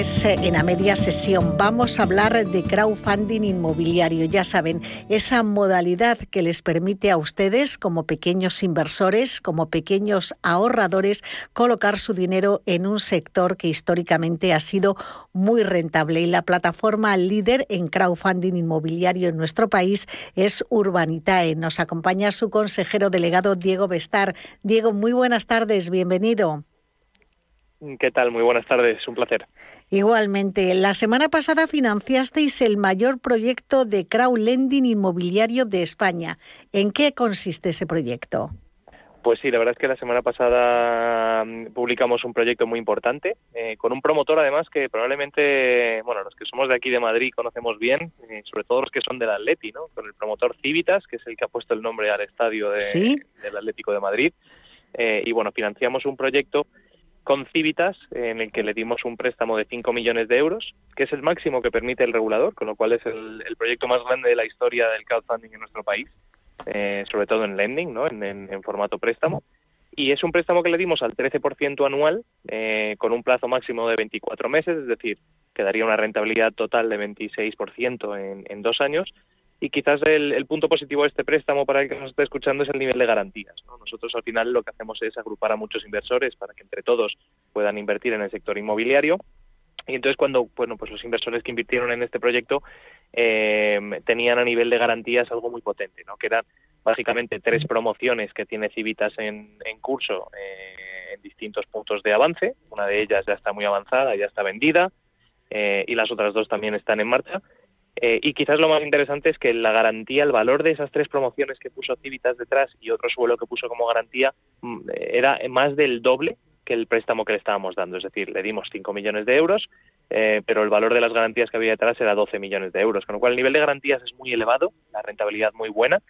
En a media sesión. Vamos a hablar de crowdfunding inmobiliario. Ya saben, esa modalidad que les permite a ustedes, como pequeños inversores, como pequeños ahorradores, colocar su dinero en un sector que históricamente ha sido muy rentable. Y la plataforma líder en crowdfunding inmobiliario en nuestro país es Urbanitae. Nos acompaña su consejero delegado Diego Bestar. Diego, muy buenas tardes, bienvenido. ¿Qué tal? Muy buenas tardes, un placer. Igualmente, la semana pasada financiasteis el mayor proyecto de crowdlending inmobiliario de España. ¿En qué consiste ese proyecto? Pues sí, la verdad es que la semana pasada mm, publicamos un proyecto muy importante, eh, con un promotor además que probablemente, bueno, los que somos de aquí de Madrid conocemos bien, eh, sobre todo los que son del Atleti, ¿no? Con el promotor Civitas, que es el que ha puesto el nombre al estadio del Atlético de Madrid. Eh, y bueno, financiamos un proyecto con Civitas, en el que le dimos un préstamo de 5 millones de euros, que es el máximo que permite el regulador, con lo cual es el, proyecto más grande de la historia del crowdfunding en nuestro país, eh, sobre todo en lending, ¿no? En, formato préstamo. Y es un préstamo que le dimos al 13% anual, eh, con un plazo máximo de 24 meses, es decir, que daría una rentabilidad total de 26% en, en dos años, y quizás el, punto positivo de este préstamo para el que nos está escuchando es el nivel de garantías. Nosotros al final lo que hacemos es agrupar a muchos inversores para que entre todos puedan invertir en el sector inmobiliario. Y entonces cuando bueno pues los inversores que invirtieron en este proyecto eh, tenían a nivel de garantías algo muy potente, ¿no? que eran básicamente tres promociones que tiene Civitas en, curso eh, en distintos puntos de avance. Una de ellas ya está muy avanzada, ya está vendida eh, y las otras dos también están en marcha eh, y quizás lo más interesante es que la garantía, el valor de esas tres promociones que puso Civitas detrás y otro suelo que puso como garantía mm, era más del doble que el préstamo que le estábamos dando. Es decir, le dimos 5 millones de euros, eh, pero el valor de las garantías que había detrás era 12 millones de euros. Con lo cual el nivel de garantías es muy elevado, la rentabilidad muy buena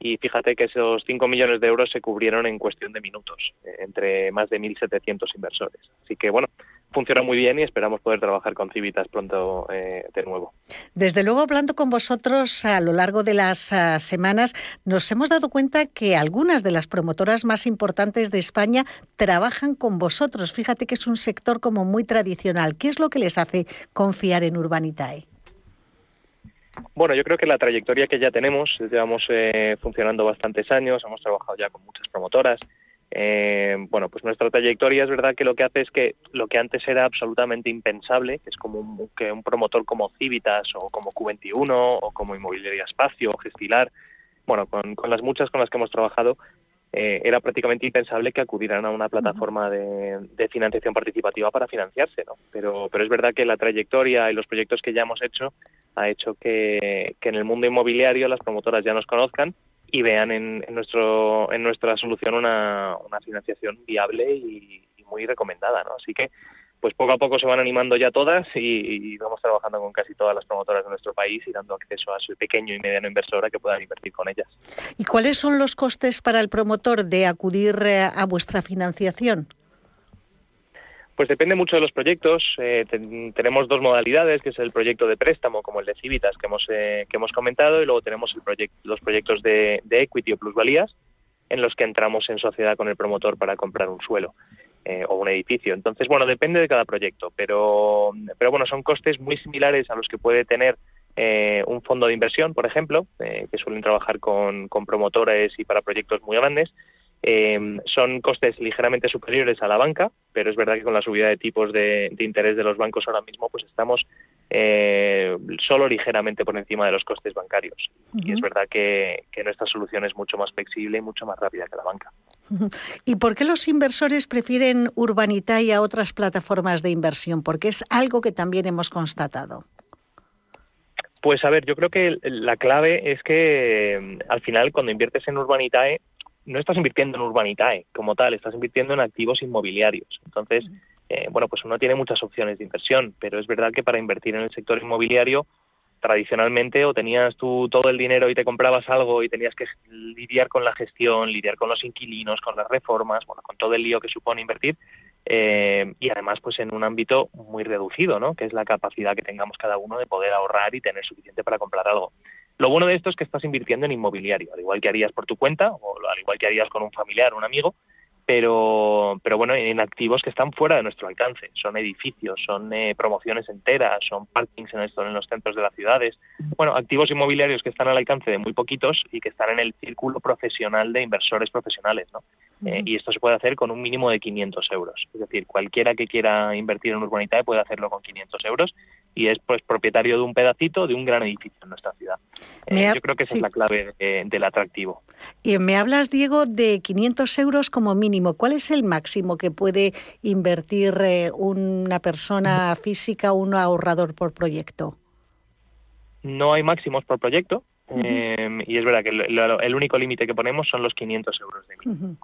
y fíjate que esos 5 millones de euros se cubrieron en cuestión de minutos eh, entre más de 1.700 inversores. Así que bueno, funciona muy bien y esperamos poder trabajar con Civitas pronto eh, de nuevo. Desde luego, hablando con vosotros a lo largo de las ah, semanas, nos hemos dado cuenta que algunas de las promotoras más importantes de España trabajan con vosotros. Fíjate que es un sector como muy tradicional. ¿Qué es lo que les hace confiar en Urbanitae? Bueno, yo creo que la trayectoria que ya tenemos, llevamos eh, funcionando bastantes años, hemos trabajado ya con muchas promotoras. Eh, bueno, pues nuestra trayectoria es verdad que lo que hace es que lo que antes era absolutamente impensable, que es como un, que un promotor como Civitas o como Q21 o como Inmobiliaria Espacio o Gestilar, bueno, con, con las muchas con las que hemos trabajado, eh, era prácticamente impensable que acudieran a una plataforma de, de, financiación participativa para financiarse, ¿no? Pero, pero es verdad que la trayectoria y los proyectos que ya hemos hecho ha hecho que, en el mundo inmobiliario las promotoras ya nos conozcan y vean en, nuestro, en nuestra solución una, financiación viable y, muy recomendada. ¿no? Así que pues poco a poco se van animando ya todas y, vamos trabajando con casi todas las promotoras de nuestro país y dando acceso a su pequeño y mediano inversor a que puedan invertir con ellas. ¿Y cuáles son los costes para el promotor de acudir eh, a vuestra financiación? Pues depende mucho de los proyectos. Eh, tenemos dos modalidades, que es el proyecto de préstamo, como el de Civitas que hemos, eh, que hemos comentado, y luego tenemos el los proyectos de, equity o plusvalías, en los que entramos en sociedad con el promotor para comprar un suelo eh, o un edificio. Entonces, bueno, depende de cada proyecto, pero, pero bueno, son costes muy similares a los que puede tener un fondo de inversión, por ejemplo, que suelen trabajar con, con promotores y para proyectos muy grandes eh, son costes ligeramente superiores a la banca, pero es verdad que con la subida de tipos de, interés de los bancos ahora mismo, pues estamos eh, solo ligeramente por encima de los costes bancarios. Y es verdad que, nuestra solución es mucho más flexible y mucho más rápida que la banca. ¿Y por qué los inversores prefieren Urbanita y a otras plataformas de inversión? Porque es algo que también hemos constatado. Pues a ver, yo creo que la clave es que al final cuando inviertes en Urbanitae no estás invirtiendo en Urbanitae como tal, estás invirtiendo en activos inmobiliarios. Entonces, eh, bueno, pues uno tiene muchas opciones de inversión, pero es verdad que para invertir en el sector inmobiliario, tradicionalmente o tenías tú todo el dinero y te comprabas algo y tenías que lidiar con la gestión, lidiar con los inquilinos, con las reformas, bueno, con todo el lío que supone invertir, eh, y además pues en un ámbito muy reducido, ¿no? que es la capacidad que tengamos cada uno de poder ahorrar y tener suficiente para comprar algo. Lo bueno de esto es que estás invirtiendo en inmobiliario, al igual que harías por tu cuenta o al igual que harías con un familiar o un amigo, pero, pero bueno, en activos que están fuera de nuestro alcance. Son edificios, son eh, promociones enteras, son parkings en, esto, en los centros de las ciudades. Bueno, activos inmobiliarios que están al alcance de muy poquitos y que están en el círculo profesional de inversores profesionales, ¿no? Eh, y esto se puede hacer con un mínimo de 500 euros. Es decir, cualquiera que quiera invertir en Urbanitae puede hacerlo con 500 euros y es pues propietario de un pedacito de un gran edificio en nuestra ciudad. Eh, yo creo que esa es la clave del atractivo. Y me hablas, Diego, de 500 euros como mínimo. ¿Cuál es el máximo que puede invertir eh, una persona física un ahorrador por proyecto? No hay máximos por proyecto. y es verdad que el, único límite que ponemos son los 500 euros de mínimo.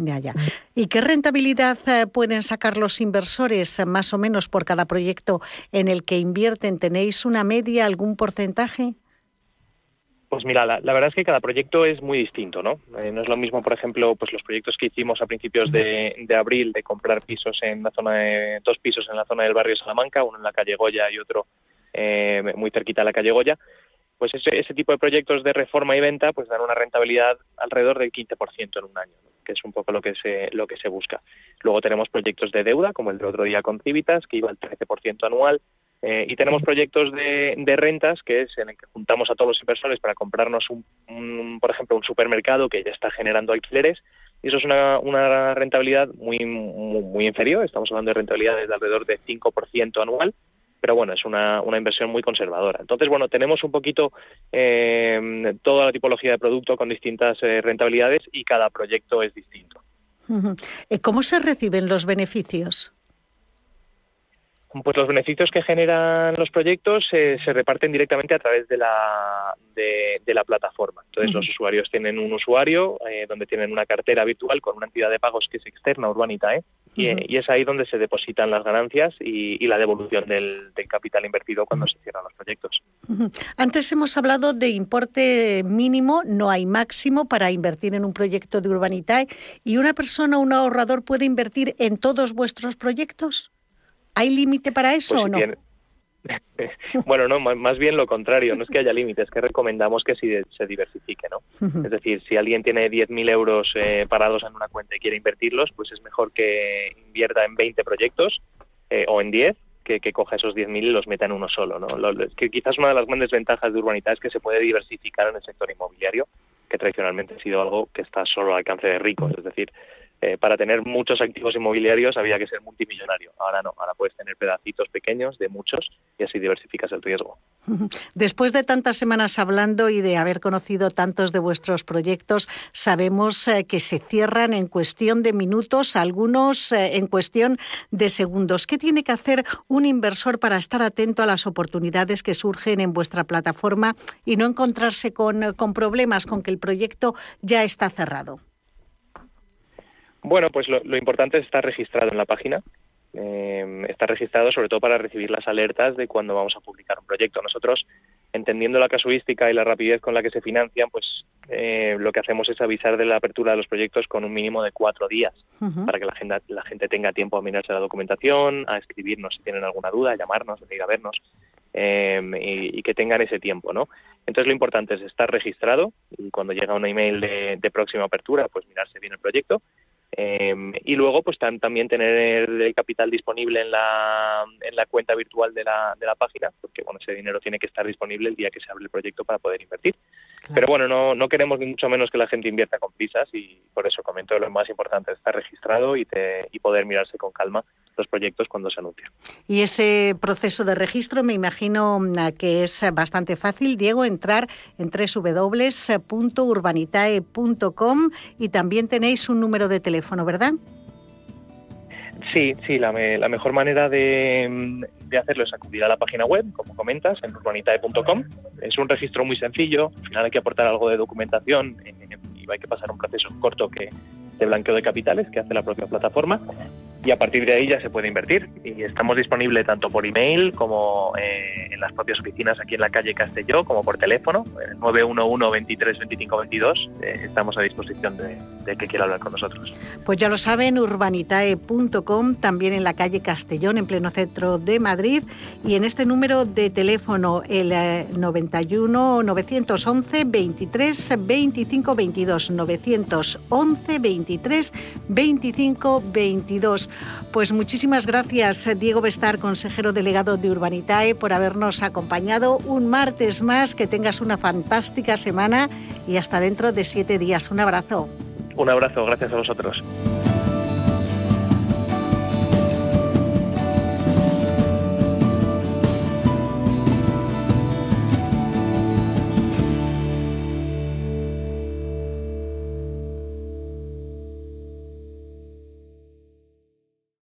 Ya, ya. ¿Y qué rentabilidad eh, pueden sacar los inversores eh, más o menos por cada proyecto en el que invierten? ¿Tenéis una media, algún porcentaje? Pues mira, la, verdad es que cada proyecto es muy distinto, ¿no? Eh, no es lo mismo, por ejemplo, pues los proyectos que hicimos a principios de, abril de comprar pisos en la zona de, dos pisos en la zona del barrio Salamanca, uno en la calle Goya y otro muy cerquita de la calle Goya, pues ese, ese tipo de proyectos de reforma y venta pues dan una rentabilidad alrededor del 15% en un año, que es un poco lo que se lo que se busca. Luego tenemos proyectos de deuda, como el de otro día con Civitas, que iba al 13% anual, eh, y tenemos proyectos de, rentas, que es en el que juntamos a todos los inversores para comprarnos, un, por ejemplo, un supermercado que ya está generando alquileres, y eso es una, una rentabilidad muy, muy, muy inferior, estamos hablando de rentabilidades de alrededor de 5% anual, pero bueno, es una, una inversión muy conservadora. Entonces, bueno, tenemos un poquito eh, toda la tipología de producto con distintas eh, rentabilidades y cada proyecto es distinto. Eh, ¿Cómo se reciben los beneficios? Pues los beneficios que generan los proyectos se reparten directamente a través de la, de, la plataforma. Entonces, los usuarios tienen un usuario eh, donde tienen una cartera virtual con una entidad de pagos que es externa, Urbanitae, y, es ahí donde se depositan las ganancias y, la devolución del, capital invertido cuando se cierran los proyectos. Antes hemos hablado de importe mínimo, no hay máximo para invertir en un proyecto de Urbanitae. ¿Y una persona, un ahorrador, puede invertir en todos vuestros proyectos? ¿Hay límite para eso pues o no? bueno, no, más bien lo contrario, no es que haya límites, es que recomendamos que se diversifique, ¿no? Es decir, si alguien tiene 10.000 euros eh, parados en una cuenta y quiere invertirlos, pues es mejor que invierta en 20 proyectos eh, o en 10 que, que coja esos 10.000 y los meta en uno solo, ¿no? que quizás una de las grandes ventajas de Urbanita es que se puede diversificar en el sector inmobiliario, que tradicionalmente ha sido algo que está solo al alcance de ricos, es decir, eh, para tener muchos activos inmobiliarios había que ser multimillonario. Ahora no, ahora puedes tener pedacitos pequeños de muchos y así diversificas el riesgo. Después de tantas semanas hablando y de haber conocido tantos de vuestros proyectos, sabemos eh, que se cierran en cuestión de minutos, algunos eh, en cuestión de segundos. ¿Qué tiene que hacer un inversor para estar atento a las oportunidades que surgen en vuestra plataforma y no encontrarse con, con problemas, con que el proyecto ya está cerrado? Bueno, pues lo, importante es estar registrado en la página. Eh, estar registrado sobre todo para recibir las alertas de cuando vamos a publicar un proyecto. Nosotros, entendiendo la casuística y la rapidez con la que se financian, pues eh, lo que hacemos es avisar de la apertura de los proyectos con un mínimo de cuatro días para que la gente, la gente tenga tiempo a mirarse la documentación, a escribirnos si tienen alguna duda, a llamarnos, a venir a vernos eh, y, que tengan ese tiempo, ¿no? Entonces lo importante es estar registrado y cuando llega un email de, de próxima apertura, pues mirarse bien el proyecto Em, y luego, pues también tener el capital disponible en la, en la cuenta virtual de la, de la página, porque bueno, ese dinero tiene que estar disponible el día que se abre el proyecto para poder invertir. Pero bueno, no, no queremos ni mucho menos que la gente invierta con prisas y por eso comento lo más importante, estar registrado y, y poder mirarse con calma los proyectos cuando se anuncian. Y ese proceso de registro me imagino mm, que es bastante fácil, Diego, entrar en www.urbanitae.com y también tenéis un número de teléfono, ¿verdad? Sí, sí, la, mejor manera de, hacerlo es acudir a la página web, como comentas, en urbanitae.com. Es un registro muy sencillo, al final hay que aportar algo de documentación eh, y hay que pasar un proceso corto que, de blanqueo de capitales que hace la propia plataforma y a partir de ahí ya se puede invertir. Y estamos disponibles tanto por email como eh, en las propias oficinas aquí en la calle Castelló, como por teléfono, el 911 23 25 22. estamos a disposición de, de, que quiera hablar con nosotros. Pues ya lo saben, urbanitae.com, también en la calle Castellón, en pleno centro de Madrid, y en este número de teléfono, el 91 911 23 25 22, 911 23 25 22. Pues muchísimas gracias, Diego Bestar, consejero delegado de Urbanitae, por habernos acompañado un martes más. Que tengas una fantástica semana y hasta dentro de siete días. Un abrazo. Un abrazo, gracias a vosotros.